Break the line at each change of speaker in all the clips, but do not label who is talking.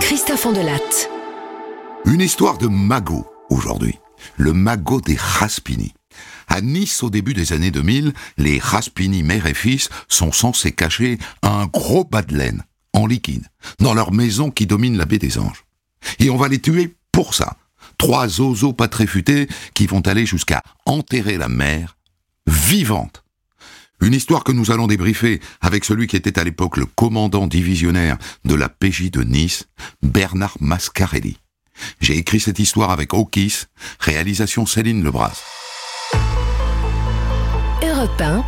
Christophe Ondelatte.
Une histoire de magot aujourd'hui. Le magot des Raspini. À Nice, au début des années 2000, les Raspini mère et fils sont censés cacher un gros bas de laine, en liquide, dans leur maison qui domine la baie des Anges. Et on va les tuer pour ça. Trois oiseaux pas très futés qui vont aller jusqu'à enterrer la mère vivante une histoire que nous allons débriefer avec celui qui était à l'époque le commandant divisionnaire de la PJ de Nice, Bernard Mascarelli. J'ai écrit cette histoire avec Okis, réalisation Céline Lebras.
Europe 1,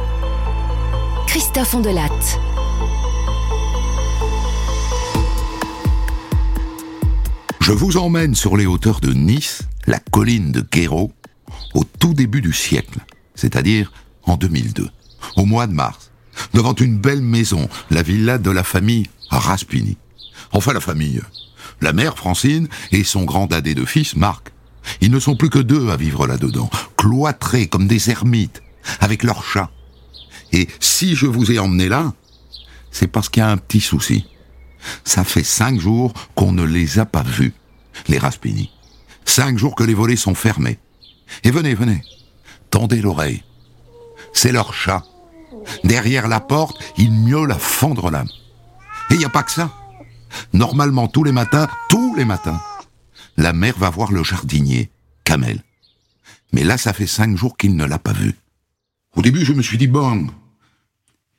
Christophe Ondelatte.
Je vous emmène sur les hauteurs de Nice, la colline de Guéraud, au tout début du siècle, c'est-à-dire en 2002 au mois de mars, devant une belle maison, la villa de la famille Raspini. Enfin la famille. La mère Francine et son grand dadé de fils Marc. Ils ne sont plus que deux à vivre là-dedans, cloîtrés comme des ermites, avec leurs chats. Et si je vous ai emmené là, c'est parce qu'il y a un petit souci. Ça fait cinq jours qu'on ne les a pas vus, les Raspini. Cinq jours que les volets sont fermés. Et venez, venez, tendez l'oreille. C'est leur chat Derrière la porte, il miaule à fendre l'âme. Et il n'y a pas que ça. Normalement, tous les matins, tous les matins, la mère va voir le jardinier, Kamel. Mais là, ça fait cinq jours qu'il ne l'a pas vu. Au début, je me suis dit, bon,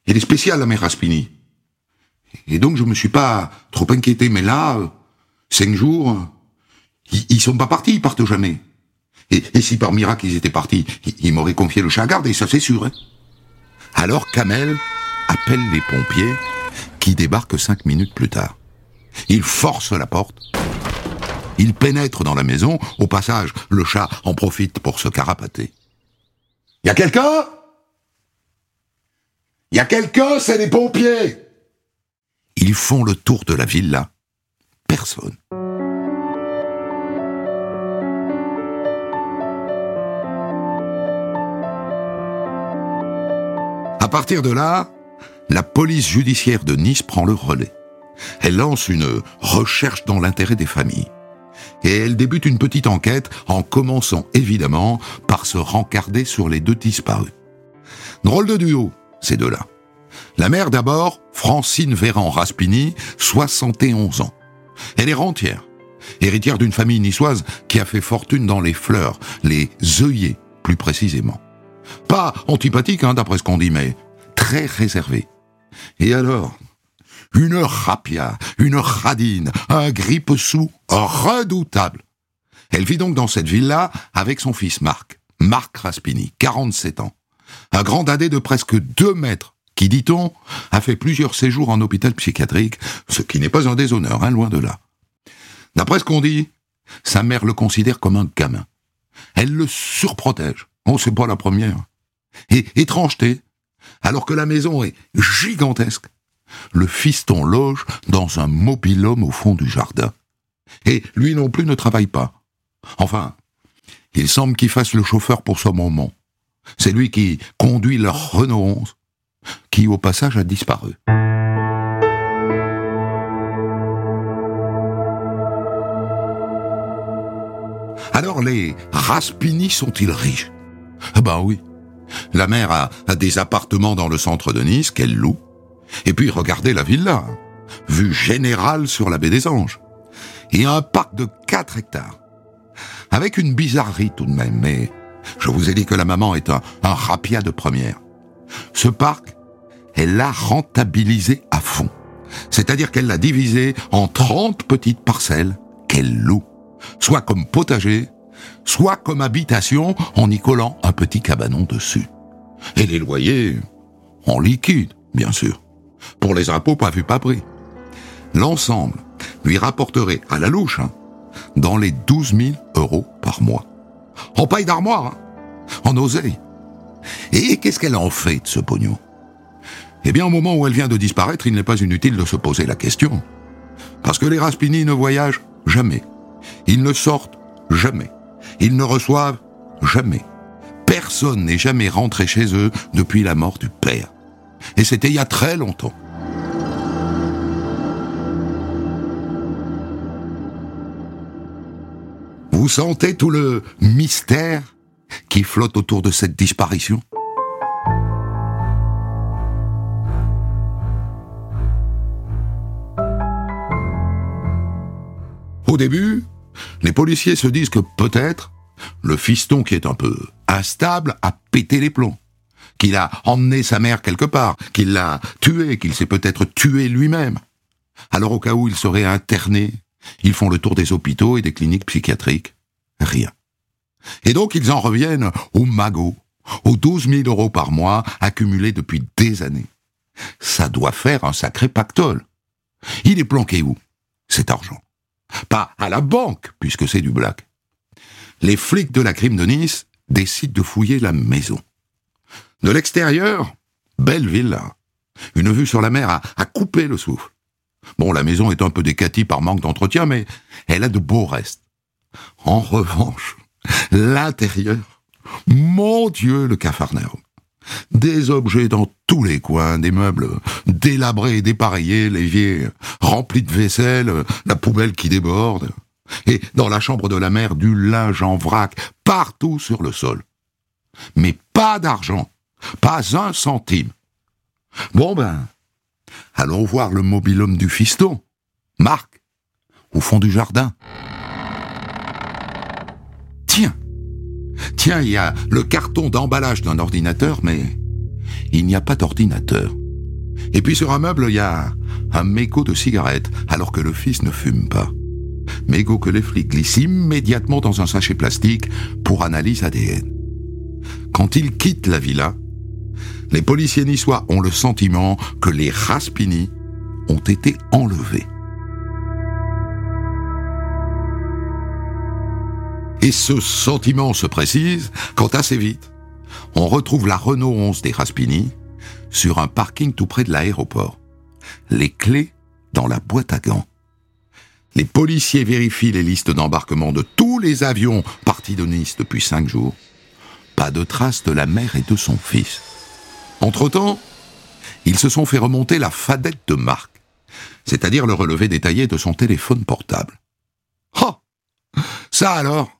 elle est spéciale, la mère Raspini. Et donc, je me suis pas trop inquiété. Mais là, cinq jours, ils, ils sont pas partis, ils partent jamais. Et, si par miracle ils étaient partis, ils, m'auraient confié le chat à garde, et ça c'est sûr. Hein. Alors Kamel appelle les pompiers qui débarquent cinq minutes plus tard. Il force la porte. Il pénètre dans la maison. Au passage, le chat en profite pour se carapater. Y a quelqu'un? Y a quelqu'un, c'est les pompiers Ils font le tour de la villa. Personne. À partir de là, la police judiciaire de Nice prend le relais. Elle lance une recherche dans l'intérêt des familles. Et elle débute une petite enquête en commençant évidemment par se rencarder sur les deux disparus. Drôle de duo, ces deux-là. La mère d'abord, Francine Véran Raspini, 71 ans. Elle est rentière, héritière d'une famille niçoise qui a fait fortune dans les fleurs, les œillets plus précisément. Pas antipathique, hein, d'après ce qu'on dit, mais très réservé. Et alors Une rapia, une radine, un grippe-sous redoutable. Elle vit donc dans cette ville-là avec son fils Marc, Marc Raspini, 47 ans. Un grand dadé de presque 2 mètres, qui, dit-on, a fait plusieurs séjours en hôpital psychiatrique, ce qui n'est pas un déshonneur, hein, loin de là. D'après ce qu'on dit, sa mère le considère comme un gamin. Elle le surprotège. Oh, c'est pas la première. Et étrangeté, alors que la maison est gigantesque, le fiston loge dans un mobilhome au fond du jardin. Et lui non plus ne travaille pas. Enfin, il semble qu'il fasse le chauffeur pour ce moment. C'est lui qui conduit leur Renault 11, qui au passage a disparu. Alors les Raspini sont-ils riches? Ah ben oui. La mère a, des appartements dans le centre de Nice qu'elle loue. Et puis regardez la villa, vue générale sur la baie des Anges. Et un parc de 4 hectares. Avec une bizarrerie tout de même, mais je vous ai dit que la maman est un, un rapia de première. Ce parc, elle l'a rentabilisé à fond. C'est-à-dire qu'elle l'a divisé en 30 petites parcelles qu'elle loue, soit comme potager, soit comme habitation en y collant un petit cabanon dessus. Et les loyers en liquide, bien sûr. Pour les impôts pas vus pas pris. L'ensemble lui rapporterait à la louche hein, dans les 12 000 euros par mois. En paille d'armoire, hein, en oseille. Et qu'est-ce qu'elle en fait de ce pognon? Eh bien, au moment où elle vient de disparaître, il n'est pas inutile de se poser la question. Parce que les Raspini ne voyagent jamais. Ils ne sortent jamais ils ne reçoivent jamais. Personne n'est jamais rentré chez eux depuis la mort du père. Et c'était il y a très longtemps. Vous sentez tout le mystère qui flotte autour de cette disparition? Au début, les policiers se disent que peut-être le fiston qui est un peu instable a pété les plombs, qu'il a emmené sa mère quelque part, qu'il l'a tué, qu'il s'est peut-être tué lui-même. Alors au cas où il serait interné, ils font le tour des hôpitaux et des cliniques psychiatriques. Rien. Et donc ils en reviennent au magot, aux 12 000 euros par mois accumulés depuis des années. Ça doit faire un sacré pactole. Il est planqué où, cet argent? Pas à la banque, puisque c'est du black. Les flics de la crime de Nice décident de fouiller la maison. De l'extérieur, belle villa. Une vue sur la mer a, coupé le souffle. Bon, la maison est un peu décatie par manque d'entretien, mais elle a de beaux restes. En revanche, l'intérieur, mon Dieu, le cafarnaum. Des objets dans tous les coins, des meubles délabrés dépareillés, l'évier rempli de vaisselle, la poubelle qui déborde. Et dans la chambre de la mère, du linge en vrac, partout sur le sol. Mais pas d'argent, pas un centime. Bon ben, allons voir le mobilhome du fiston, Marc, au fond du jardin. Tiens, tiens, il y a le carton d'emballage d'un ordinateur, mais il n'y a pas d'ordinateur. Et puis sur un meuble, il y a un mégot de cigarette, alors que le fils ne fume pas. Mégot que les flics glissent immédiatement dans un sachet plastique pour analyse ADN. Quand ils quittent la villa, les policiers niçois ont le sentiment que les Raspini ont été enlevés. Et ce sentiment se précise quand assez vite, on retrouve la Renault 11 des Raspini sur un parking tout près de l'aéroport. Les clés dans la boîte à gants. Les policiers vérifient les listes d'embarquement de tous les avions partis de Nice depuis cinq jours. Pas de traces de la mère et de son fils. Entre-temps, ils se sont fait remonter la fadette de Marc, c'est-à-dire le relevé détaillé de son téléphone portable. Oh Ça alors?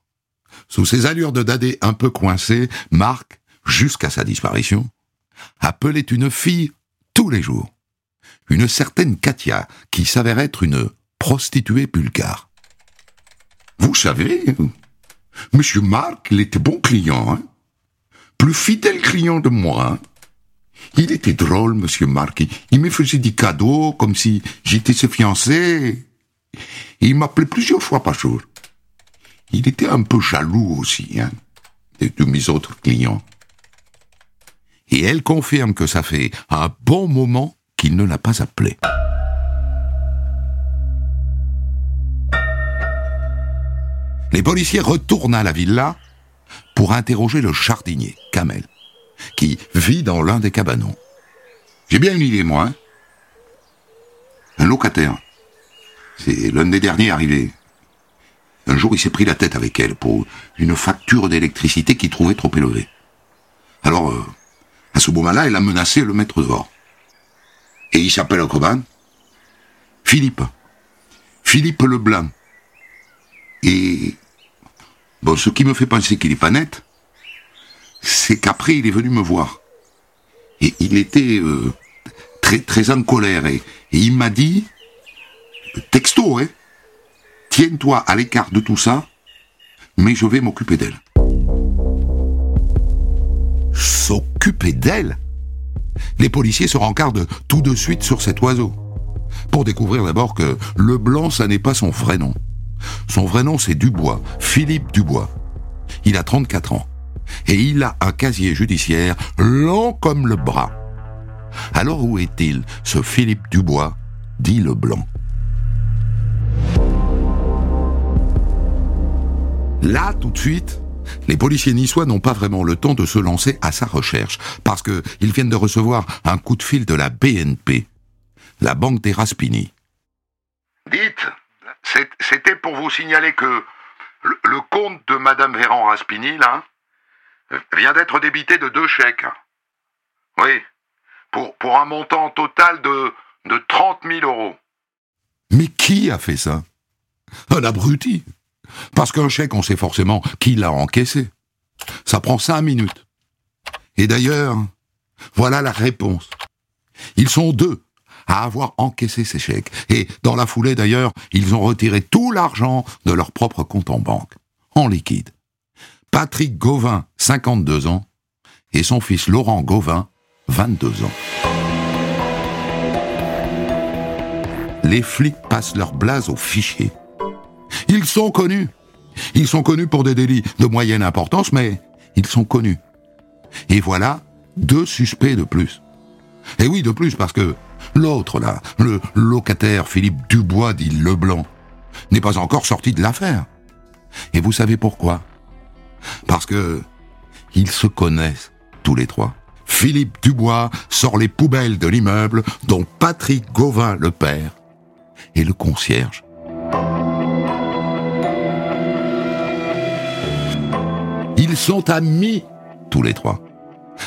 Sous ses allures de dadé un peu coincé, Marc, jusqu'à sa disparition, appelait une fille tous les jours. Une certaine Katia, qui s'avère être une prostituée bulgare. Vous savez, Monsieur Marc, il était bon client, hein plus fidèle client de moi. Hein il était drôle, monsieur Marc. Il me faisait des cadeaux comme si j'étais ses fiancé. Il m'appelait plusieurs fois par jour. Il était un peu jaloux aussi, hein, de, mes autres clients. Et elle confirme que ça fait un bon moment qu'il ne l'a pas appelé. Les policiers retournent à la villa pour interroger le jardinier, Kamel qui vit dans l'un des cabanons. J'ai bien une idée, moi. Hein. un locataire. C'est l'un des derniers arrivés. Un jour, il s'est pris la tête avec elle pour une facture d'électricité qu'il trouvait trop élevée. Alors, euh, à ce moment-là, elle a menacé le maître dehors. Et il s'appelle comment Philippe. Philippe Leblanc. Et bon, ce qui me fait penser qu'il est pas net, c'est qu'après il est venu me voir. Et il était euh, très très en colère et, il m'a dit, texto, hein, tiens-toi à l'écart de tout ça, mais je vais m'occuper d'elle. S'occuper d'elle? Les policiers se rencardent tout de suite sur cet oiseau. Pour découvrir d'abord que le blanc, ça n'est pas son vrai nom. Son vrai nom, c'est Dubois, Philippe Dubois. Il a 34 ans et il a un casier judiciaire long comme le bras. Alors où est-il, ce Philippe Dubois, dit Leblanc Là, tout de suite, les policiers niçois n'ont pas vraiment le temps de se lancer à sa recherche, parce qu'ils viennent de recevoir un coup de fil de la BNP, la banque des Raspini. Dites, c'était pour vous signaler que le, compte de Madame Véran Raspini, là, vient d'être débité de deux chèques. Oui, pour, pour un montant total de, de 30 000 euros. Mais qui a fait ça? Un abruti Parce qu'un chèque, on sait forcément qui l'a encaissé. Ça prend cinq minutes. Et d'ailleurs, voilà la réponse. Ils sont deux à avoir encaissé ces chèques. Et dans la foulée d'ailleurs, ils ont retiré tout l'argent de leur propre compte en banque, en liquide. Patrick Gauvin, 52 ans, et son fils Laurent Gauvin, 22 ans. Les flics passent leur blase au fichier. Ils sont connus. Ils sont connus pour des délits de moyenne importance, mais ils sont connus. Et voilà deux suspects de plus. Et oui, de plus, parce que l'autre, là, le locataire Philippe Dubois dit Leblanc, n'est pas encore sorti de l'affaire. Et vous savez pourquoi? Parce que ils se connaissent, tous les trois. Philippe Dubois sort les poubelles de l'immeuble dont Patrick Gauvin, le père, et le concierge. Sont amis, tous les trois.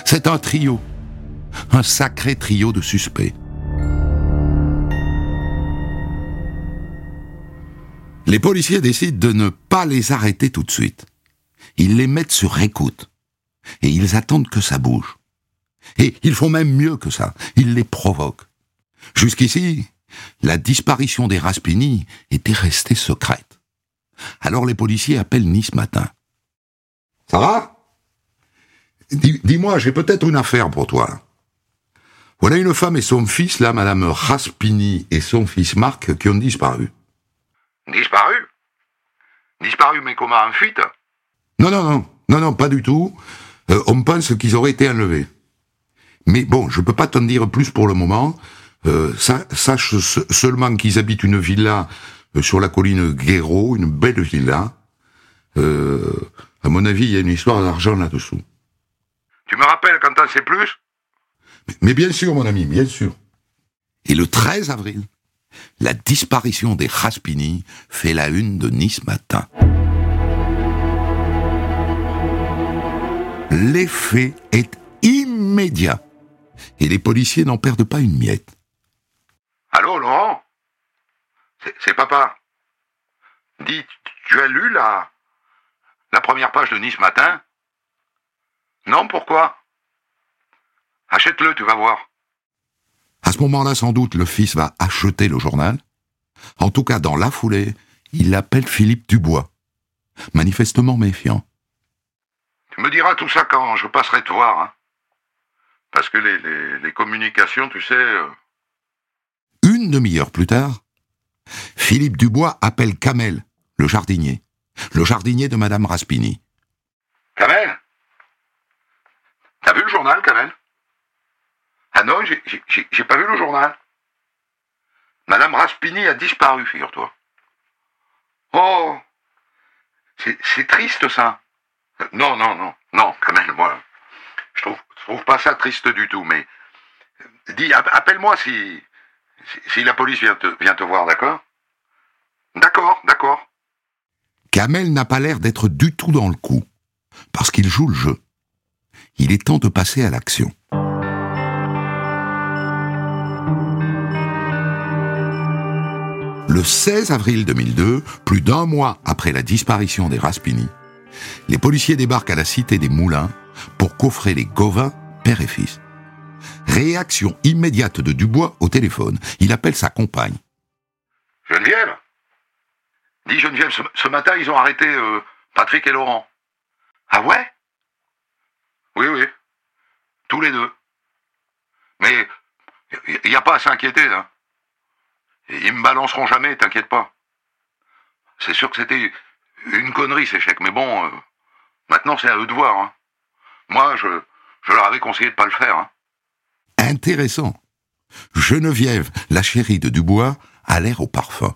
C'est un trio. Un sacré trio de suspects. Les policiers décident de ne pas les arrêter tout de suite. Ils les mettent sur écoute. Et ils attendent que ça bouge. Et ils font même mieux que ça. Ils les provoquent. Jusqu'ici, la disparition des Raspini était restée secrète. Alors les policiers appellent Nice matin. Ça va? Dis-moi, j'ai peut-être une affaire pour toi. Voilà une femme et son fils, là, Madame Raspini et son fils Marc, qui ont disparu.
Disparu? Disparu, mais comment en fuite?
Non, non, non, non, non, pas du tout. Euh, on pense qu'ils auraient été enlevés. Mais bon, je peux pas t'en dire plus pour le moment. Euh, sache seulement qu'ils habitent une villa euh, sur la colline Guéraud, une belle villa. Euh, à mon avis, il y a une histoire d'argent là-dessous.
Tu me rappelles quand t'en sais plus?
Mais, bien sûr, mon ami, bien sûr. Et le 13 avril, la disparition des Raspini fait la une de Nice Matin. L'effet est immédiat. Et les policiers n'en perdent pas une miette.
Allô, Laurent? C'est papa. Dis, tu as lu la, la première page de Nice Matin Non, pourquoi? Achète-le, tu vas voir.
À ce moment-là, sans doute, le fils va acheter le journal. En tout cas, dans la foulée, il appelle Philippe Dubois, manifestement méfiant.
Tu me diras tout ça quand je passerai te voir. Hein. Parce que les, les, communications, tu sais... Euh,
une demi-heure plus tard, Philippe Dubois appelle Kamel, le jardinier. Le jardinier de Madame Raspini.
Kamel? T'as vu le journal, Kamel? Ah non, j'ai pas vu le journal. Madame Raspini a disparu, figure-toi. Oh C'est triste, ça. Non, non, non, non, Kamel, moi, je trouve, trouve pas ça triste du tout, mais... Dis, appelle-moi si, si la police vient te voir, d'accord? D'accord, d'accord.
Kamel n'a pas l'air d'être du tout dans le coup, parce qu'il joue le jeu. Il est temps de passer à l'action. Le 16 avril 2002, plus d'un mois après la disparition des Raspini, les policiers débarquent à la cité des Moulins pour coffrer les Gauvin, père et fils. Réaction immédiate de Dubois au téléphone. Il appelle sa compagne.
Geneviève? Dis Geneviève, ce, matin ils ont arrêté euh, Patrick et Laurent. Ah ouais? Oui, oui. Tous les deux. Mais il n'y a pas à s'inquiéter. Hein. Ils me balanceront jamais, t'inquiète pas. C'est sûr que c'était une connerie, ces chèques, mais bon, euh, maintenant c'est à eux de voir. Hein. Moi, je, leur avais conseillé de pas le faire. Hein.
Intéressant. Geneviève, la chérie de Dubois, a l'air au parfum.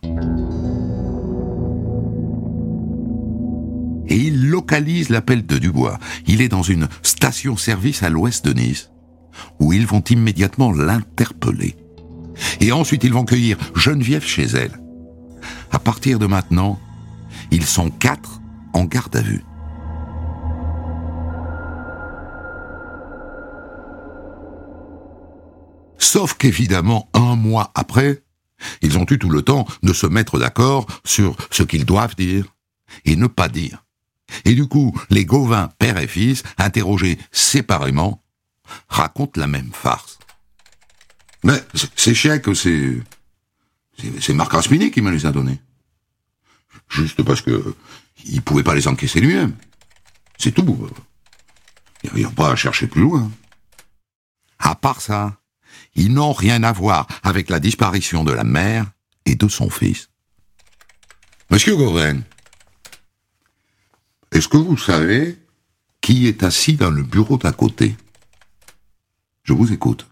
Et il localise l'appel de Dubois. Il est dans une station-service à l'ouest de Nice, où ils vont immédiatement l'interpeller. Et ensuite, ils vont cueillir Geneviève chez elle. À partir de maintenant, ils sont quatre en garde à vue. Sauf qu'évidemment, un mois après, ils ont eu tout le temps de se mettre d'accord sur ce qu'ils doivent dire et ne pas dire. Et du coup, les Gauvin, père et fils, interrogés séparément, racontent la même farce. Mais ces chèques, c'est... C'est Marc Raspini qui me les a donnés. Juste parce que il pouvait pas les encaisser lui-même. C'est tout. Il n'y a pas à chercher plus loin. À part ça, ils n'ont rien à voir avec la disparition de la mère et de son fils. Monsieur Gauvin, est-ce que vous savez qui est assis dans le bureau d'à côté? Je vous écoute.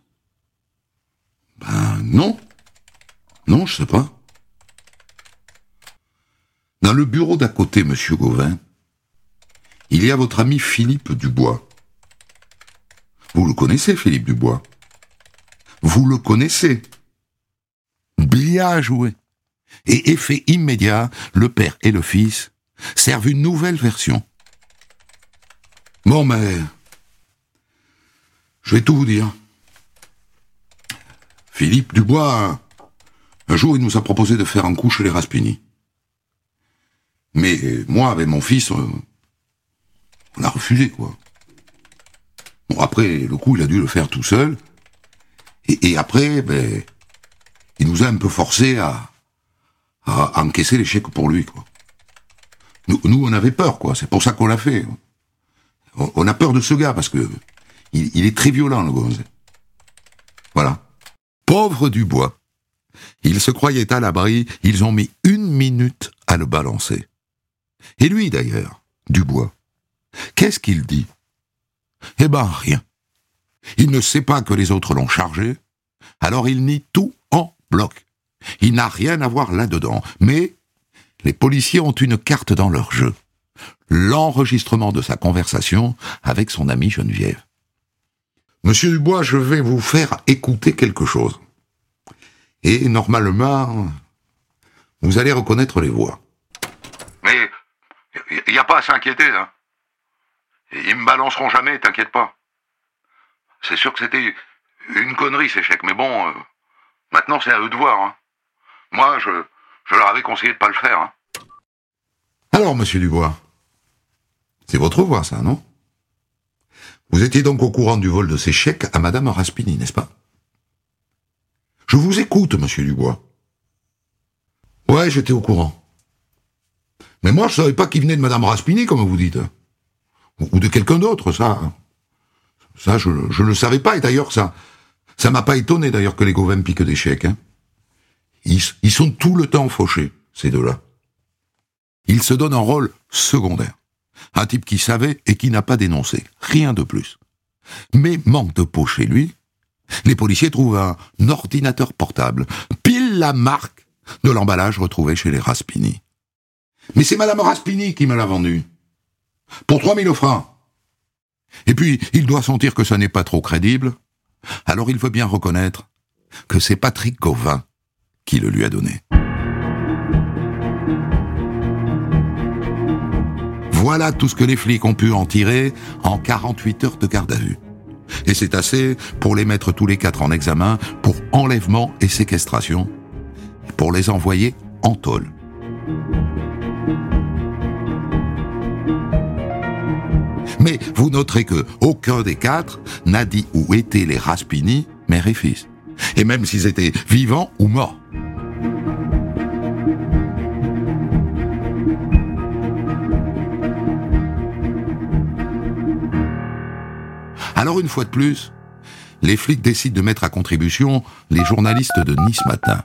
Ben non. Non, je sais pas. Dans le bureau d'à côté, monsieur Gauvin, il y a votre ami Philippe Dubois. Vous le connaissez, Philippe Dubois? Vous le connaissez? Bien joué. Et effet immédiat, le père et le fils servent une nouvelle version. Bon, mais... Je vais tout vous dire. Philippe Dubois, un jour, il nous a proposé de faire un coup chez les Raspini. Mais moi, avec mon fils, euh, on a refusé, quoi. Bon, après, le coup, il a dû le faire tout seul. Et, après, ben, il nous a un peu forcé à, à, encaisser les chèques pour lui, quoi. Nous, nous on avait peur, quoi. C'est pour ça qu'on l'a fait. On, a peur de ce gars, parce que il, est très violent, le gonze. Voilà. Pauvre Dubois. Il se croyait à l'abri, ils ont mis une minute à le balancer. Et lui, d'ailleurs, Dubois, qu'est-ce qu'il dit? Eh ben, rien. Il ne sait pas que les autres l'ont chargé, alors il nie tout en bloc. Il n'a rien à voir là-dedans, mais les policiers ont une carte dans leur jeu. L'enregistrement de sa conversation avec son amie Geneviève. Monsieur Dubois, je vais vous faire écouter quelque chose. Et normalement, vous allez reconnaître les voix.
Mais il n'y a pas à s'inquiéter, là. Ils me balanceront jamais, t'inquiète pas. C'est sûr que c'était une connerie, ces chèques, mais bon, euh, maintenant c'est à eux de voir. Hein. Moi, je, je leur avais conseillé de pas le faire. Hein.
Alors, monsieur Dubois, c'est votre voix, ça, non? Vous étiez donc au courant du vol de ces chèques à madame Raspini, n'est-ce pas? Je vous écoute, monsieur Dubois. Ouais, j'étais au courant. Mais moi, je savais pas qu'il venait de madame Raspini, comme vous dites. Ou de quelqu'un d'autre, ça. Ça, je, je le savais pas, et d'ailleurs, ça, ça m'a pas étonné, d'ailleurs, que les Gauvin piquent des chèques, hein. Ils, sont tout le temps fauchés, ces deux-là. Ils se donnent un rôle secondaire. Un type qui savait et qui n'a pas dénoncé. Rien de plus. Mais manque de peau chez lui, les policiers trouvent un ordinateur portable, pile la marque de l'emballage retrouvé chez les Raspini. Mais c'est Madame Raspini qui me l'a vendu. Pour 3000 francs. Et puis, il doit sentir que ça n'est pas trop crédible. Alors il veut bien reconnaître que c'est Patrick Gauvin qui le lui a donné. Voilà tout ce que les flics ont pu en tirer en 48 heures de garde à vue. Et c'est assez pour les mettre tous les quatre en examen pour enlèvement et séquestration, pour les envoyer en tôle. Mais vous noterez que aucun des quatre n'a dit où étaient les Raspini, mère et fils. Et même s'ils étaient vivants ou morts. Alors une fois de plus, les flics décident de mettre à contribution les journalistes de Nice Matin.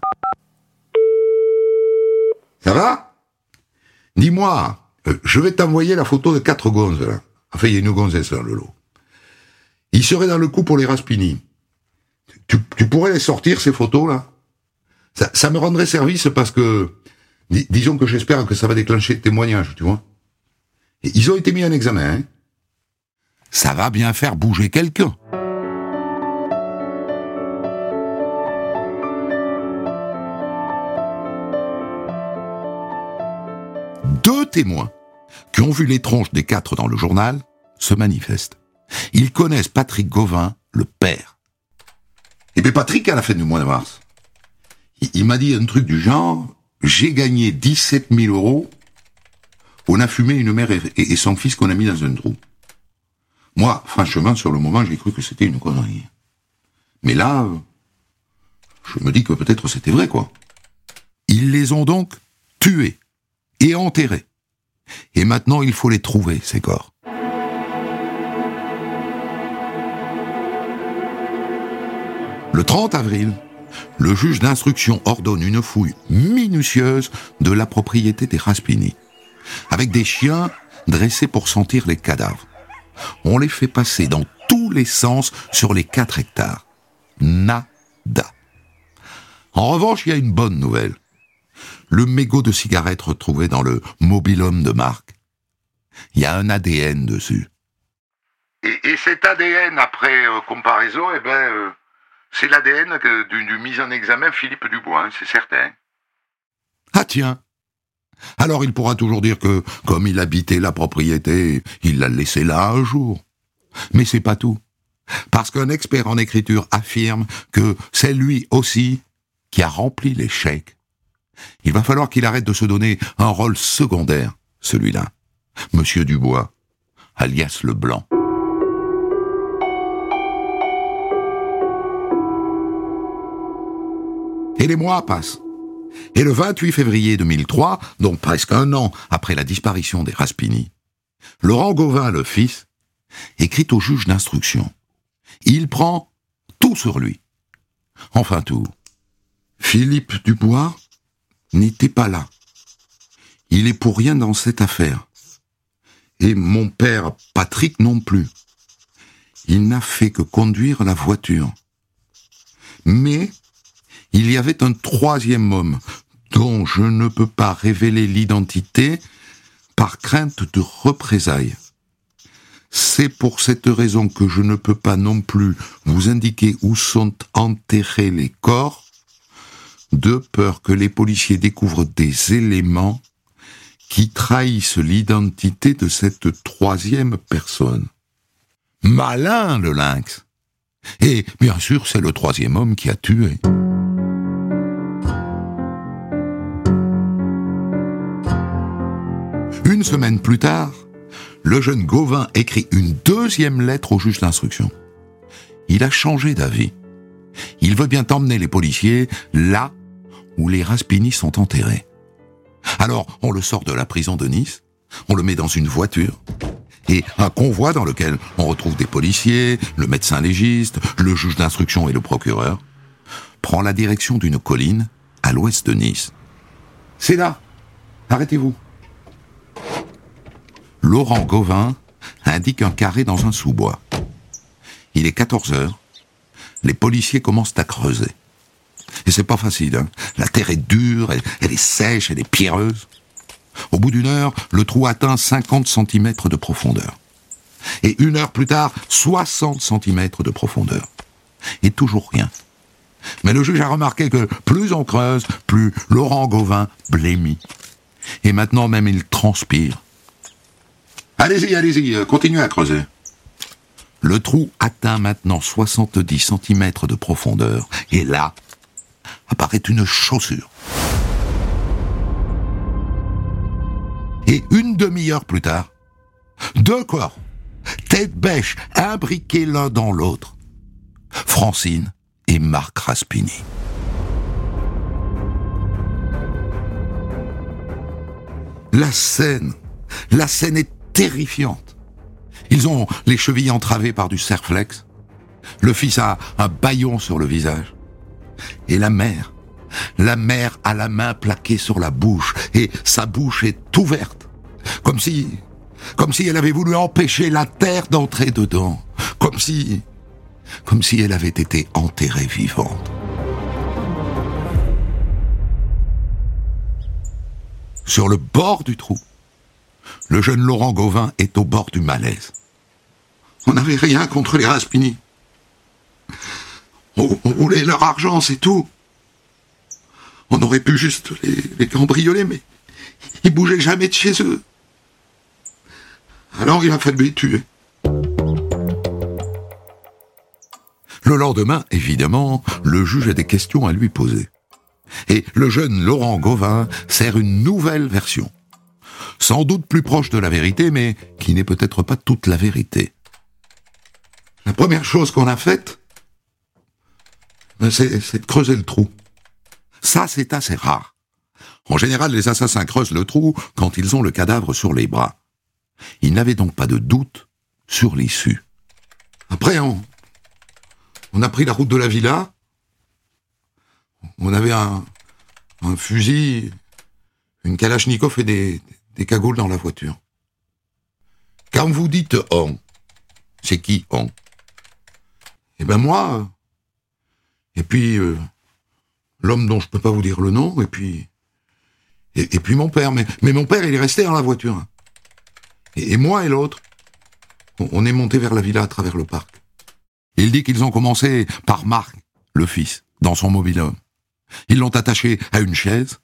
Ça va? Dis-moi, euh, je vais t'envoyer la photo de quatre gonzes. Enfin, il y a une gonzesse dans le lot. Ils seraient dans le coup pour les Raspini. Tu, pourrais les sortir, ces photos-là ça, me rendrait service parce que, disons que j'espère que ça va déclencher le témoignage, tu vois. ils ont été mis en examen, hein ça va bien faire bouger quelqu'un. Deux témoins qui ont vu les tronches des quatre dans le journal se manifestent. Ils connaissent Patrick Gauvin, le père. Et eh bien Patrick, à la fin du mois de mars, il, m'a dit un truc du genre, j'ai gagné 17 000 euros On a fumé une mère et, son fils qu'on a mis dans un trou. Moi, franchement, sur le moment, j'ai cru que c'était une connerie. Mais là, je me dis que peut-être c'était vrai, quoi. Ils les ont donc tués et enterrés. Et maintenant, il faut les trouver, ces corps. Le 30 avril, le juge d'instruction ordonne une fouille minutieuse de la propriété des Raspini, avec des chiens dressés pour sentir les cadavres. On les fait passer dans tous les sens sur les 4 hectares. Nada. En revanche, il y a une bonne nouvelle. Le mégot de cigarette retrouvé dans le mobilhome de Marc. Il y a un ADN dessus.
Et, cet ADN, après euh, comparaison, eh ben, euh, c'est l'ADN du, du mise en examen Philippe Dubois, hein, c'est certain.
Ah tiens Alors il pourra toujours dire que, comme il habitait la propriété, il l'a laissé là un jour. Mais c'est pas tout. Parce qu'un expert en écriture affirme que c'est lui aussi qui a rempli les chèques. Il va falloir qu'il arrête de se donner un rôle secondaire, celui-là. Monsieur Dubois, alias le Blanc. Et les mois passent. Et le 28 février 2003, donc presque un an après la disparition des Raspini, Laurent Gauvin, le fils, écrit au juge d'instruction. Il prend tout sur lui. Enfin tout. Philippe Dubois n'était pas là. Il est pour rien dans cette affaire. Et mon père, Patrick, non plus. Il n'a fait que conduire la voiture. Mais il y avait un troisième homme dont je ne peux pas révéler l'identité par crainte de représailles. C'est pour cette raison que je ne peux pas non plus vous indiquer où sont enterrés les corps, de peur que les policiers découvrent des éléments qui trahissent l'identité de cette troisième personne. Malin, le lynx. Et bien sûr, c'est le troisième homme qui a tué. Une semaine plus tard, le jeune Gauvin écrit une deuxième lettre au juge d'instruction. Il a changé d'avis. Il veut bien emmener les policiers là où les Raspini sont enterrés. Alors, on le sort de la prison de Nice, on le met dans une voiture, et un convoi dans lequel on retrouve des policiers, le médecin légiste, le juge d'instruction et le procureur, prend la direction d'une colline à l'ouest de Nice. C'est là. Arrêtez-vous. Laurent Gauvin indique un carré dans un sous-bois. Il est 14 heures. Les policiers commencent à creuser. Et c'est pas facile, hein. La terre est dure, elle, est sèche, elle est pierreuse. Au bout d'une heure, le trou atteint 50 cm de profondeur. Et une heure plus tard, 60 cm de profondeur. Et toujours rien. Mais le juge a remarqué que plus on creuse, plus Laurent Gauvin blêmit. Et maintenant même il transpire. Allez-y, allez-y, euh, continuez à creuser. Le trou atteint maintenant 70 cm de profondeur, et là apparaît une chaussure. Et une demi-heure plus tard, deux corps, tête bêche, imbriqués l'un dans l'autre. Francine et Marc Raspini. La scène, la scène est terrifiante. Ils ont les chevilles entravées par du serflex. Le fils a un baillon sur le visage. Et la mère, la mère a la main plaquée sur la bouche et sa bouche est ouverte. Comme si, comme si elle avait voulu empêcher la terre d'entrer dedans. Comme si, comme si elle avait été enterrée vivante. Sur le bord du trou, le jeune Laurent Gauvin est au bord du malaise. On n'avait rien contre les Raspini. On, voulait leur argent, c'est tout. On aurait pu juste les, cambrioler, mais ils bougeaient jamais de chez eux. Alors il a fallu les tuer. Le lendemain, évidemment, le juge a des questions à lui poser. Et le jeune Laurent Gauvin sert une nouvelle version sans doute plus proche de la vérité, mais qui n'est peut-être pas toute la vérité. La première chose qu'on a faite, ben, c'est de creuser le trou. Ça, c'est assez rare. En général, les assassins creusent le trou quand ils ont le cadavre sur les bras. Ils n'avaient donc pas de doute sur l'issue. Après, on, a pris la route de la villa. On avait un, un fusil, une kalachnikov et des, des cagoules dans la voiture. Quand vous dites on, c'est qui on? Eh ben moi, et puis euh, l'homme dont je peux pas vous dire le nom, et puis et, puis mon père. Mais, mon père, il est resté dans la voiture. Et, moi et l'autre, on, est monté vers la villa à travers le parc. Il dit qu'ils ont commencé par Marc, le fils, dans son mobil-homme. Ils l'ont attaché à une chaise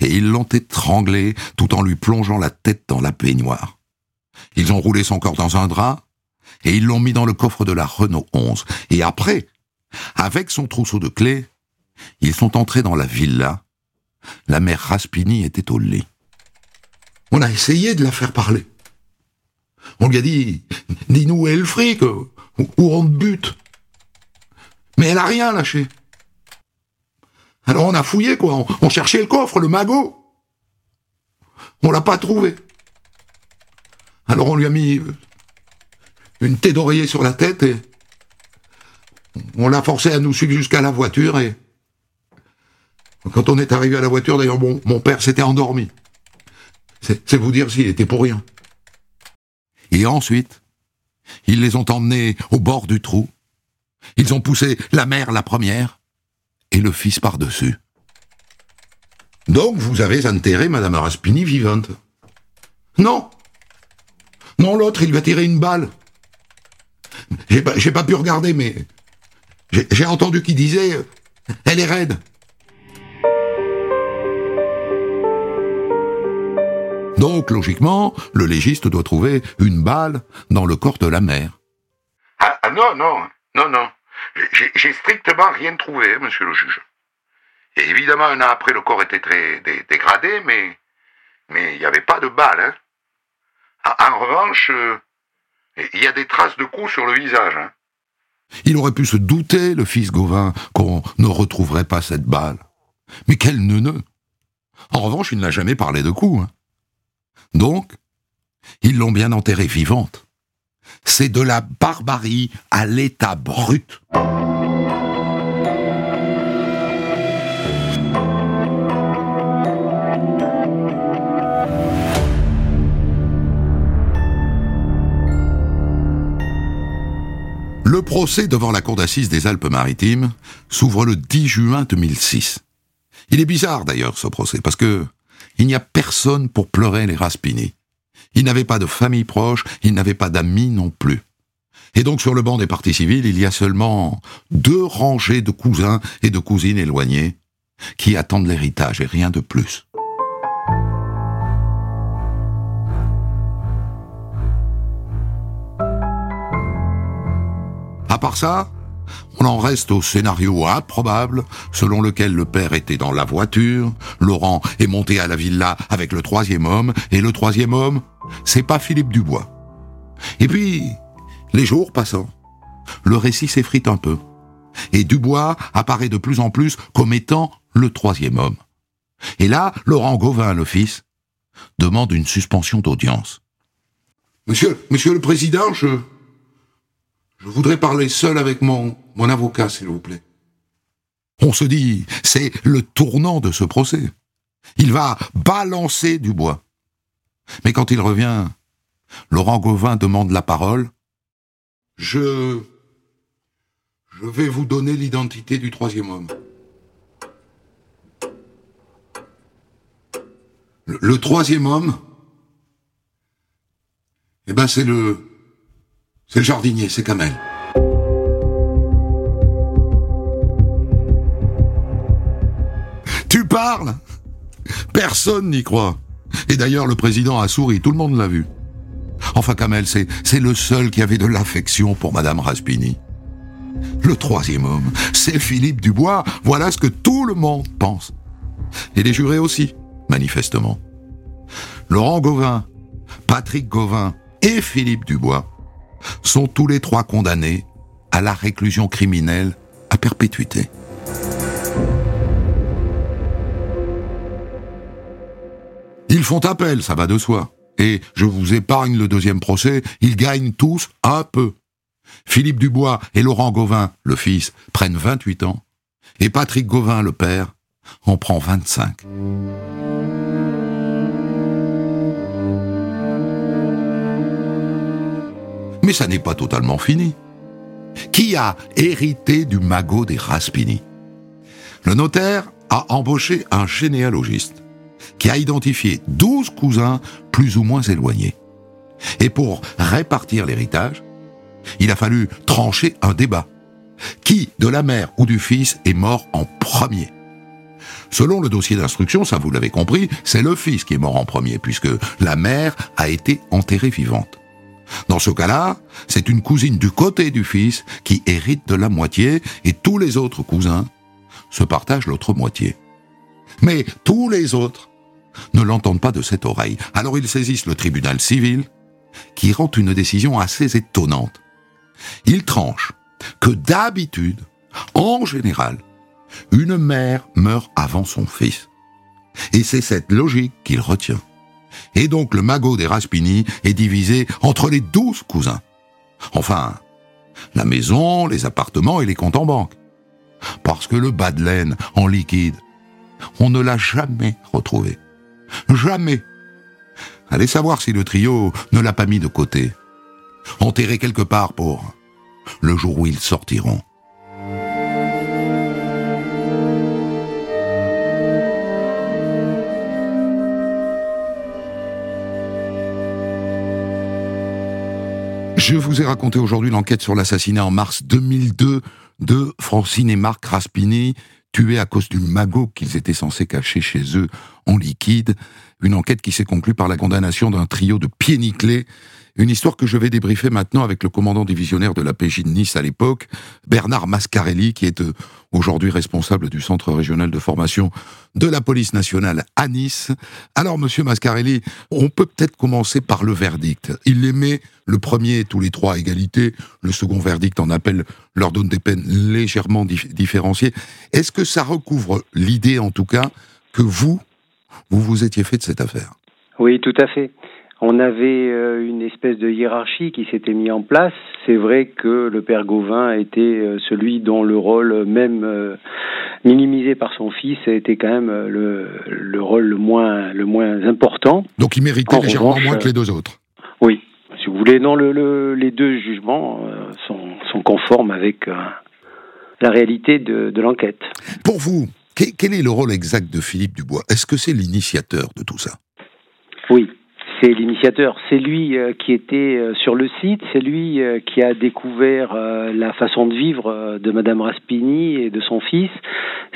et ils l'ont étranglé tout en lui plongeant la tête dans la baignoire. Ils ont roulé son corps dans un drap et ils l'ont mis dans le coffre de la Renault 11. Et après, avec son trousseau de clés, ils sont entrés dans la villa. La mère Raspini était au lit. On a essayé de la faire parler. On lui a dit, dis-nous où est le fric, où on te bute. Mais elle a rien lâché. Alors on a fouillé, quoi. On, cherchait le coffre, le magot. On l'a pas trouvé. Alors on lui a mis une tête d'oreiller sur la tête et on l'a forcé à nous suivre jusqu'à la voiture et quand on est arrivé à la voiture, d'ailleurs, mon, mon père s'était endormi. C'est vous dire s'il était pour rien. Et ensuite, ils les ont emmenés au bord du trou. Ils ont poussé la mère la première, et le fils par-dessus. Donc vous avez enterré Madame Raspini vivante Non. Non, l'autre, il lui a tiré une balle. J'ai pas, pu regarder, mais j'ai entendu qu'il disait Elle est raide. Donc, logiquement, le légiste doit trouver une balle dans le corps de la mère.
Ah, ah non, non, non, non. J'ai strictement rien trouvé, monsieur le juge. Évidemment, un an après, le corps était très dégradé, mais il n'y avait pas de balle. Hein. En, revanche, euh, il y a des traces de coups sur le visage. Hein.
Il aurait pu se douter, le fils Gauvin, qu'on ne retrouverait pas cette balle. Mais quel neuneu En revanche, il n'a jamais parlé de coups. Hein. Donc, ils l'ont bien enterrée vivante c'est de la barbarie à l'état brut. Le procès devant la cour d'assises des Alpes-Maritimes s'ouvre le 10 juin 2006. Il est bizarre d'ailleurs ce procès parce que il n'y a personne pour pleurer les Raspini. Il n'avait pas de famille proche, il n'avait pas d'amis non plus. Et donc sur le banc des partis civils, il y a seulement deux rangées de cousins et de cousines éloignés qui attendent l'héritage et rien de plus. À part ça, on en reste au scénario improbable selon lequel le père était dans la voiture, Laurent est monté à la villa avec le troisième homme, et le troisième homme, c'est pas Philippe Dubois. Et puis, les jours passant, le récit s'effrite un peu, et Dubois apparaît de plus en plus comme étant le troisième homme. Et là, Laurent Gauvin, le fils, demande une suspension d'audience. Monsieur, monsieur le président, je, je voudrais parler seul avec mon, mon avocat, s'il vous plaît. On se dit, c'est le tournant de ce procès. Il va balancer du bois. Mais quand il revient, Laurent Gauvin demande la parole. Je... Je vais vous donner l'identité du troisième homme. Le, troisième homme, eh ben c'est le, c'est le jardinier, c'est Kamel. Tu parles? Personne n'y croit. Et d'ailleurs, le président a souri, tout le monde l'a vu. Enfin, Kamel, c'est, le seul qui avait de l'affection pour Madame Raspini. Le troisième homme, c'est Philippe Dubois. Voilà ce que tout le monde pense. Et les jurés aussi, manifestement. Laurent Gauvin, Patrick Gauvin et Philippe Dubois sont tous les trois condamnés à la réclusion criminelle à perpétuité. Ils font appel, ça va de soi. Et je vous épargne le deuxième procès, ils gagnent tous un peu. Philippe Dubois et Laurent Gauvin, le fils, prennent 28 ans, et Patrick Gauvin, le père, en prend 25. Mais ça n'est pas totalement fini. Qui a hérité du magot des Raspini? Le notaire a embauché un généalogiste qui a identifié 12 cousins plus ou moins éloignés. Et pour répartir l'héritage, il a fallu trancher un débat. Qui, de la mère ou du fils, est mort en premier? Selon le dossier d'instruction, ça vous l'avez compris, c'est le fils qui est mort en premier, puisque la mère a été enterrée vivante. Dans ce cas-là, c'est une cousine du côté du fils qui hérite de la moitié, et tous les autres cousins se partagent l'autre moitié. Mais tous les autres ne l'entendent pas de cette oreille. Alors ils saisissent le tribunal civil, qui rend une décision assez étonnante. Il tranche que d'habitude, en général, une mère meurt avant son fils. Et c'est cette logique qu'il retient. Et donc le magot des Raspini est divisé entre les douze cousins. Enfin, la maison, les appartements et les comptes en banque. Parce que le bas de laine en liquide, on ne l'a jamais retrouvé. Jamais. Allez savoir si le trio ne l'a pas mis de côté. Enterré quelque part pour le jour où ils sortiront. Je vous ai raconté aujourd'hui l'enquête sur l'assassinat en mars 2002 de Francine et Marc Raspini, tués à cause du magot qu'ils étaient censés cacher chez eux en liquide. Une enquête qui s'est conclue par la condamnation d'un trio de pieds nickelés une histoire que je vais débriefer maintenant avec le commandant divisionnaire de la PJ de Nice à l'époque, Bernard Mascarelli, qui est euh, aujourd'hui responsable du centre régional de formation de la police nationale à Nice. Alors, monsieur Mascarelli, on peut peut-être commencer par le verdict. Il émet le premier tous les trois à égalité, le second verdict en appel leur donne des peines légèrement différenciées. Est-ce que ça recouvre l'idée, en tout cas, que vous, vous vous étiez fait de cette affaire?
Oui, tout à fait on avait euh, une espèce de hiérarchie qui s'était mise en place. C'est vrai que le père Gauvin était euh, celui dont le rôle, même euh, minimisé par son fils, était quand même le, le rôle le moins, le moins important.
Donc il méritait légèrement moins que les deux autres.
Oui, si vous voulez. Non, le, les deux jugements sont, sont, conformes avec la réalité de, de l'enquête.
Pour vous, quel est le rôle exact de Philippe Dubois? Est-ce que c'est l'initiateur de tout ça?
Oui, c'est l'initiateur. C'est lui euh, qui était euh, sur le site, c'est lui euh, qui a découvert la façon de vivre de Madame Raspini et de son fils.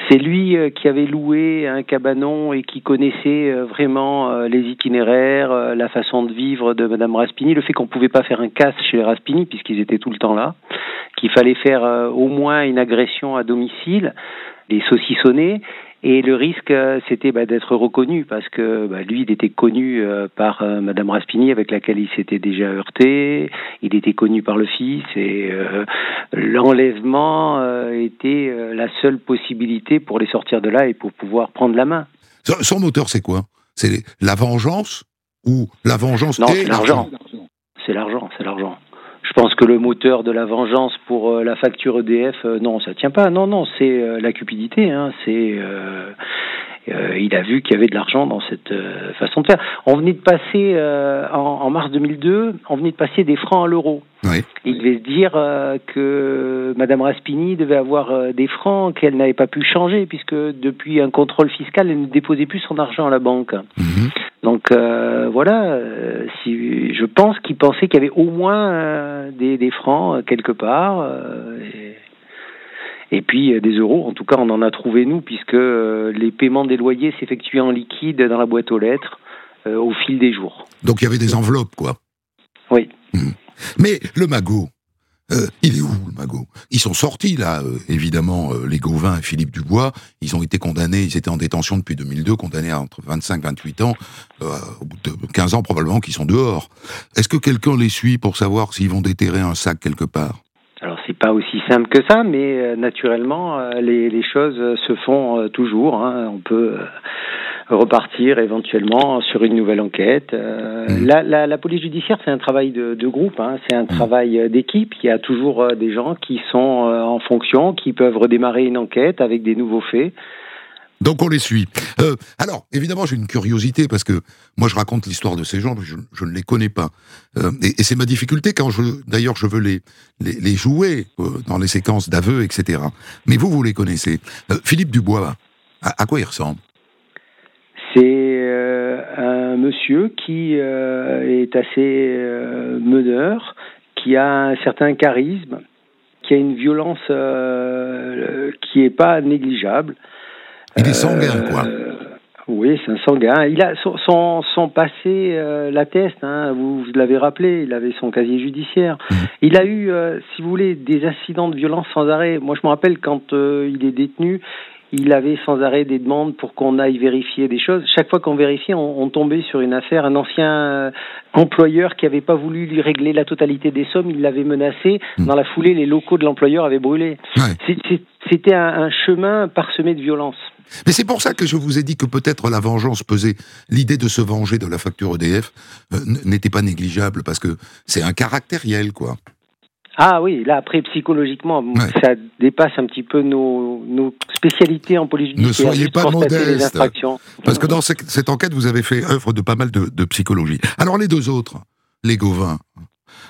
C'est lui qui avait loué un cabanon et qui connaissait vraiment les itinéraires, la façon de vivre de Madame Raspini, le fait qu'on ne pouvait pas faire un casse chez les Raspini puisqu'ils étaient tout le temps là, qu'il fallait faire au moins une agression à domicile, les saucissonner et le risque, euh, c'était bah, d'être reconnu parce que bah, lui, il était connu euh, par euh, Madame Raspini, avec laquelle il s'était déjà heurté. Il était connu par le fils et l'enlèvement était la seule possibilité pour les sortir de là et pour pouvoir prendre la main.
Son moteur, c'est quoi? C'est la vengeance ou la vengeance
Non, c'est l'argent. C'est l'argent, c'est l'argent. Je pense que le moteur de la vengeance pour euh, la facture EDF, euh, non, ça tient pas. Non, non, c'est euh, la cupidité. Hein, c'est il a vu qu'il y avait de l'argent dans cette façon de faire. On venait de passer en, mars 2002, on venait de passer des francs à l'euro. Il devait se dire que Madame Raspini devait avoir des francs qu'elle n'avait pas pu changer puisque depuis un contrôle fiscal, elle ne déposait plus son argent à la banque. Mhm. Donc euh, voilà, euh, si, je pense qu'il pensait qu'il y avait au moins euh, des, des, francs quelque part. Et, et, puis des euros, en tout cas on en a trouvé nous, puisque les paiements des loyers s'effectuaient en liquide dans la boîte aux lettres au fil des jours.
Donc il y avait des enveloppes, quoi.
Oui.
Mmh. Mais le magot, Euh, il est où le magot? Ils sont sortis là, euh, évidemment, euh, les Gauvin et Philippe Dubois. Ils ont été condamnés, ils étaient en détention depuis 2002, condamnés à entre 25 et 28 ans. au bout de 15 ans probablement qu'ils sont dehors. Est-ce que quelqu'un les suit pour savoir s'ils vont déterrer un sac quelque part?
Alors c'est pas aussi simple que ça, mais naturellement les, les, choses se font toujours. Hein. On peut repartir éventuellement sur une nouvelle enquête. Euh, mmh. la, la, la, police judiciaire, c'est un travail de, de groupe, hein, c'est un mmh. travail d'équipe. Il y a toujours euh, des gens qui sont euh, en fonction, qui peuvent redémarrer une enquête avec des nouveaux faits.
Donc on les suit. Euh, alors, évidemment, j'ai une curiosité parce que moi je raconte l'histoire de ces gens, je, ne les connais pas. Euh, et, c'est ma difficulté quand je, d'ailleurs, je veux les, jouer euh, dans les séquences d'aveux, etc. Mais vous, vous les connaissez. Philippe Dubois, à, à quoi il ressemble?
C'est un monsieur qui est assez meneur, qui a un certain charisme, qui a une violence qui n'est pas négligeable.
Il est sanguin, quoi.
Oui, c'est un sanguin. Il a son, son, son passé l'atteste. Hein, vous, vous l'avez rappelé, il avait son casier judiciaire. Mmh. Il a eu, si vous voulez, des incidents de violence sans arrêt. Moi, je me rappelle quand il est détenu, il avait sans arrêt des demandes pour qu'on aille vérifier des choses. Chaque fois qu'on vérifiait, on, tombait sur une affaire. Un ancien euh, employeur qui n'avait pas voulu lui régler la totalité des sommes, il l'avait menacé. Hmm. Dans la foulée, les locaux de l'employeur avaient brûlé. C'était un, chemin parsemé de violence.
Mais c'est pour ça que je vous ai dit que peut-être la vengeance pesait. L'idée de se venger de la facture EDF euh, n'était pas négligeable parce que c'est un caractériel, quoi.
Ah oui, là après psychologiquement, ça dépasse un petit peu nos, nos spécialités en police
Ne soyez pas modeste, parce que dans cette, enquête, vous avez fait œuvre de pas mal de, de psychologie. Alors les deux autres, les Gauvin,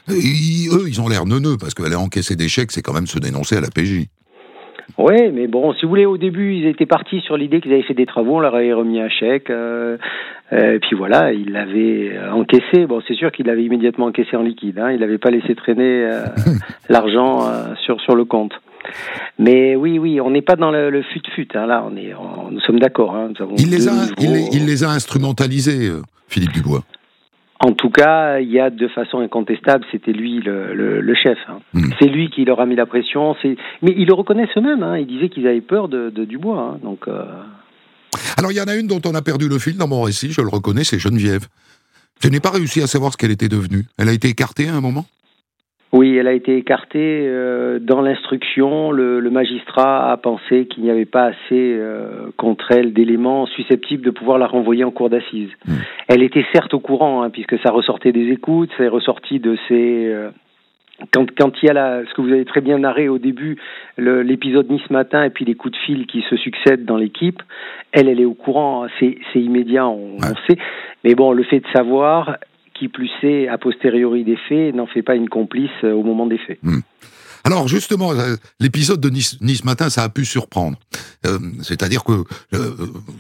eux, ils ont l'air neuneux, parce qu'aller encaisser des chèques, c'est quand même se dénoncer à la PJ.
Oui, mais bon, si vous voulez, au début, ils étaient partis sur l'idée qu'ils avaient fait des travaux, on leur avait remis un chèque, euh, euh, et puis voilà, ils l'avaient encaissé. Bon, c'est sûr qu'il l'avait immédiatement encaissé en liquide, hein, il n'avait pas laissé traîner euh, l'argent sur, sur le compte. Mais oui, oui, on n'est pas dans le, fut-fut, hein, là, on est, nous sommes d'accord. Hein,
il, les a, il les a instrumentalisés, Philippe Dubois.
En tout cas, il y a de façon incontestable, c'était lui le, chef. Hein. Hmm. C'est lui qui leur a mis la pression. Mais ils le reconnaissent eux-mêmes. Hein. Ils disaient qu'ils avaient peur de, Dubois. Hein. Donc. Euh,
Alors il y en a une dont on a perdu le fil dans mon récit. Je le reconnais, c'est Geneviève. Je n'ai pas réussi à savoir ce qu'elle était devenue. Elle a été écartée à un moment?
Oui, elle a été écartée euh, dans l'instruction. Le, magistrat a pensé qu'il n'y avait pas assez euh, contre elle d'éléments susceptibles de pouvoir la renvoyer en cour d'assises. Hmm. Elle était certes au courant, hein, puisque ça ressortait des écoutes, ça est ressorti de ses... Euh, quand, quand il y a la, ce que vous avez très bien narré au début, l'épisode Nice matin et puis les coups de fil qui se succèdent dans l'équipe, elle, elle est au courant, c'est immédiat, on, on sait. Mais bon, le fait de savoir, qui plus est a posteriori des faits n'en fait pas une complice euh, au moment des faits. Hmm.
Alors justement, euh, l'épisode de nice, nice, Matin, ça a pu surprendre. Euh, c'est-à-dire que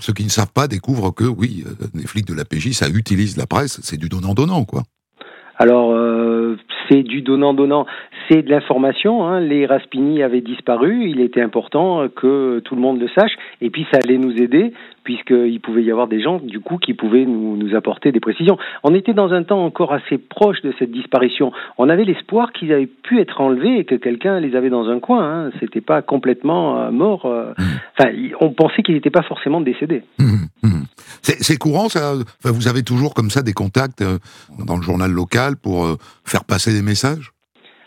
ceux qui ne savent pas découvrent que oui, les flics de la PJ, ça utilise la presse, c'est du donnant-donnant, quoi.
Alors, c'est du donnant-donnant, c'est de l'information. Hein. Les Raspini avaient disparu, il était important que tout le monde le sache, et puis ça allait nous aider puisqu'il pouvait y avoir des gens, du coup, qui pouvaient nous, nous, apporter des précisions. On était dans un temps encore assez proche de cette disparition. On avait l'espoir qu'ils avaient pu être enlevés et que quelqu'un les avait dans un coin. Hein. C'était pas complètement euh, mort. Euh. Mmh. Enfin, on pensait qu'ils n'étaient pas forcément décédés. Mmh,
mmh. C'est courant, ça? Vous avez toujours comme ça des contacts euh, dans le journal local pour faire passer des messages?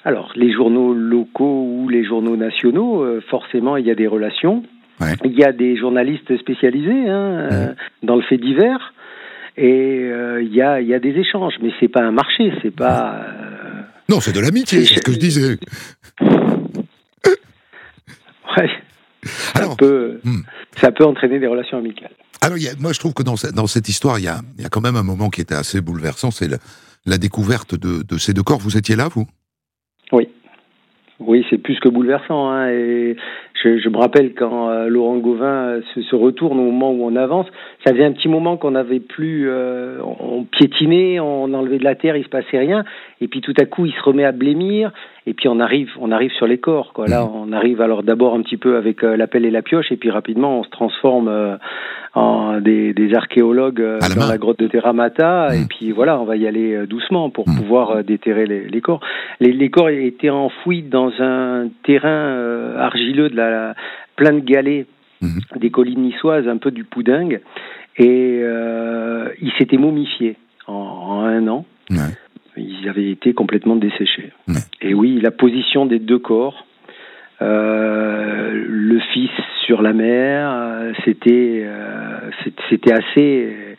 Alors, les journaux locaux ou les journaux nationaux, forcément, il y a des relations. Il y a des journalistes spécialisés hein, euh, dans le fait divers et euh, il, y a, il y a des échanges, mais c'est pas un marché, c'est pas.
Euh, non, c'est de l'amitié, c'est ce que je disais.
ouais. Ça, peut, hmm. ça peut entraîner des relations amicales.
Alors, moi, je trouve que dans, dans cette histoire, il y, a, il y a quand même un moment qui était assez bouleversant, c'est la, la, découverte de, de ces deux corps. Vous étiez là, vous?
Oui. Oui, c'est plus que bouleversant. Hein, et je, je, me rappelle quand euh, Laurent Gauvin euh, se, se, retourne au moment où on avance, ça faisait un petit moment qu'on n'avait plus, euh, on piétinait, on enlevait de la terre, il se passait rien, et puis tout à coup il se remet à blêmir, et puis on arrive, on arrive sur les corps. Quoi. Là, on arrive alors d'abord un petit peu avec l'appel et la pioche, et puis rapidement on se transforme des, archéologues euh, dans la grotte de Terramata. Et mmh. puis voilà, on va y aller euh, doucement pour mmh. pouvoir euh, déterrer les, corps. Les, corps étaient enfouis dans un terrain argileux de la plein de galets mmh. des collines niçoises, un peu du Poudingue. Et ils s'étaient momifiés en, un an. Ils avaient été complètement desséchés. Et oui, la position des deux corps, le fils sur la mer, euh, c'était euh, c'était assez.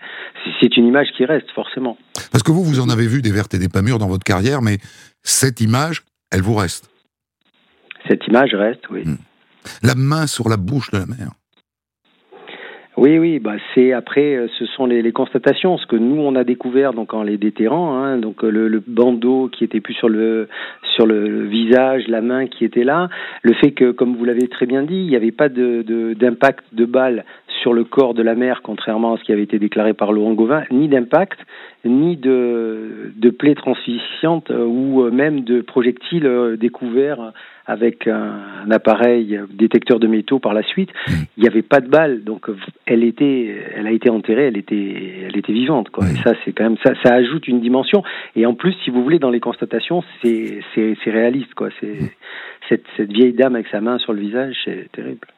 C'est une image qui reste forcément.
Parce que vous, vous en avez vu des vertes et des pas mûres dans votre carrière, mais cette image, elle vous reste.
Cette image reste, oui. Hmm.
La main sur la bouche de la mer.
Oui, oui, bah c'est après, euh, ce sont les, constatations, ce que nous on a découvert donc en les déterrant, hein, donc euh, le, bandeau qui était plus sur le sur le visage, la main qui était là, le fait que, comme vous l'avez très bien dit, il n'y avait pas d'impact de, de balle sur le corps de la mère, contrairement à ce qui avait été déclaré par Laurent Gauvin, ni d'impact, ni de, de plaies transficientes euh, ou même de projectiles découverts avec un, appareil détecteur de métaux par la suite. Mm. Il n'y avait pas de balle, donc elle était, elle a été enterrée, elle était, elle était vivante, quoi. Et mm. ça, c'est quand même ça, ça ajoute une dimension. Et en plus, si vous voulez, dans les constatations, c'est, c'est, réaliste, quoi. C'est mm. cette, cette vieille dame avec sa main sur le visage, c'est terrible.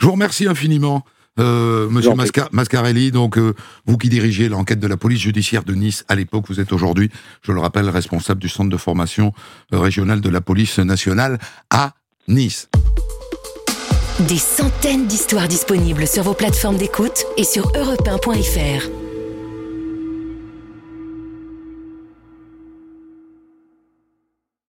Je vous remercie infiniment. Euh, Monsieur Mascarelli, donc euh, vous qui dirigez l'enquête de la police judiciaire de Nice à l'époque, vous êtes aujourd'hui, je le rappelle, responsable du centre de formation euh, régionale de la police nationale à Nice.
Des centaines d'histoires disponibles sur vos plateformes d'écoute et sur europe